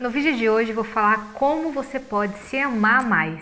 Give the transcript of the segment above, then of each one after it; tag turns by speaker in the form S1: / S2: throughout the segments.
S1: No vídeo de hoje vou falar como você pode se amar mais.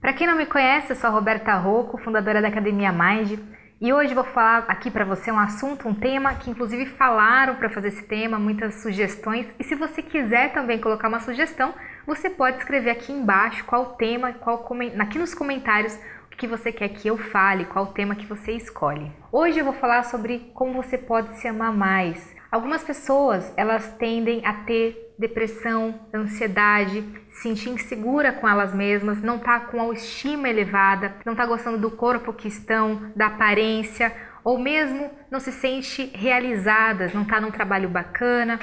S1: Para quem não me conhece, eu sou a Roberta Rocco, fundadora da Academia Mind, e hoje vou falar aqui para você um assunto, um tema que inclusive falaram para fazer esse tema, muitas sugestões, e se você quiser também colocar uma sugestão, você pode escrever aqui embaixo qual tema, qual aqui nos comentários que você quer que eu fale, qual tema que você escolhe. Hoje eu vou falar sobre como você pode se amar mais. Algumas pessoas, elas tendem a ter depressão, ansiedade, se sentir insegura com elas mesmas, não tá com autoestima elevada, não tá gostando do corpo que estão, da aparência, ou mesmo não se sente realizadas, não tá num trabalho bacana,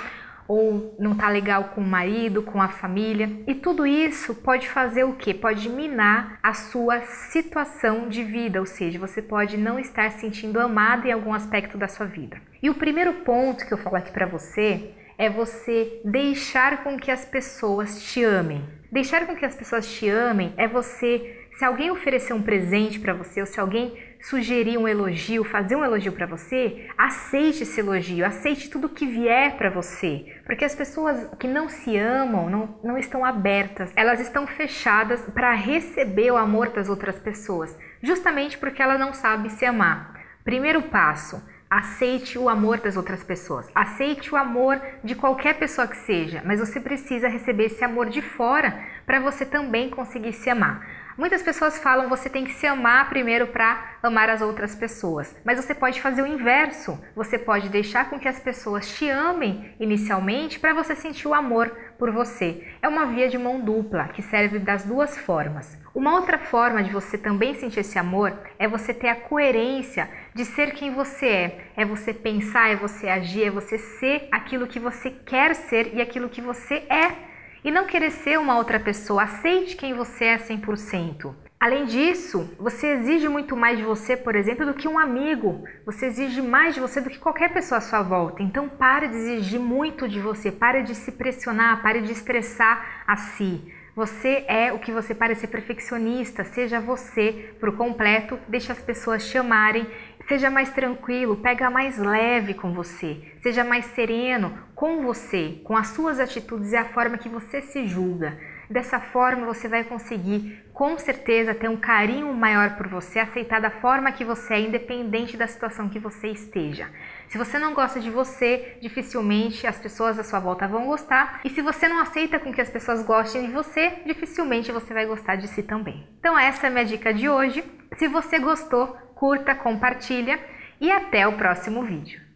S1: ou não tá legal com o marido, com a família. E tudo isso pode fazer o que? Pode minar a sua situação de vida, ou seja, você pode não estar se sentindo amado em algum aspecto da sua vida. E o primeiro ponto que eu falo aqui para você é você deixar com que as pessoas te amem. Deixar com que as pessoas te amem é você se alguém oferecer um presente para você ou se alguém sugerir um elogio, fazer um elogio para você, aceite esse elogio, aceite tudo que vier para você. Porque as pessoas que não se amam não, não estão abertas, elas estão fechadas para receber o amor das outras pessoas, justamente porque ela não sabe se amar. Primeiro passo, Aceite o amor das outras pessoas. Aceite o amor de qualquer pessoa que seja, mas você precisa receber esse amor de fora para você também conseguir se amar. Muitas pessoas falam você tem que se amar primeiro para amar as outras pessoas, mas você pode fazer o inverso. Você pode deixar com que as pessoas te amem inicialmente para você sentir o amor por você. É uma via de mão dupla que serve das duas formas. Uma outra forma de você também sentir esse amor é você ter a coerência de ser quem você é. É você pensar, é você agir, é você ser aquilo que você quer ser e aquilo que você é e não querer ser uma outra pessoa. Aceite quem você é 100%. Além disso, você exige muito mais de você, por exemplo, do que um amigo. Você exige mais de você do que qualquer pessoa à sua volta. Então, pare de exigir muito de você, pare de se pressionar, pare de estressar a si. Você é o que você parece ser perfeccionista, seja você por completo, deixe as pessoas chamarem, seja mais tranquilo, pega mais leve com você, seja mais sereno com você, com as suas atitudes e a forma que você se julga. Dessa forma você vai conseguir com certeza ter um carinho maior por você, aceitar da forma que você é, independente da situação que você esteja. Se você não gosta de você, dificilmente as pessoas à sua volta vão gostar. E se você não aceita com que as pessoas gostem de você, dificilmente você vai gostar de si também. Então essa é a minha dica de hoje. Se você gostou, curta, compartilha e até o próximo vídeo.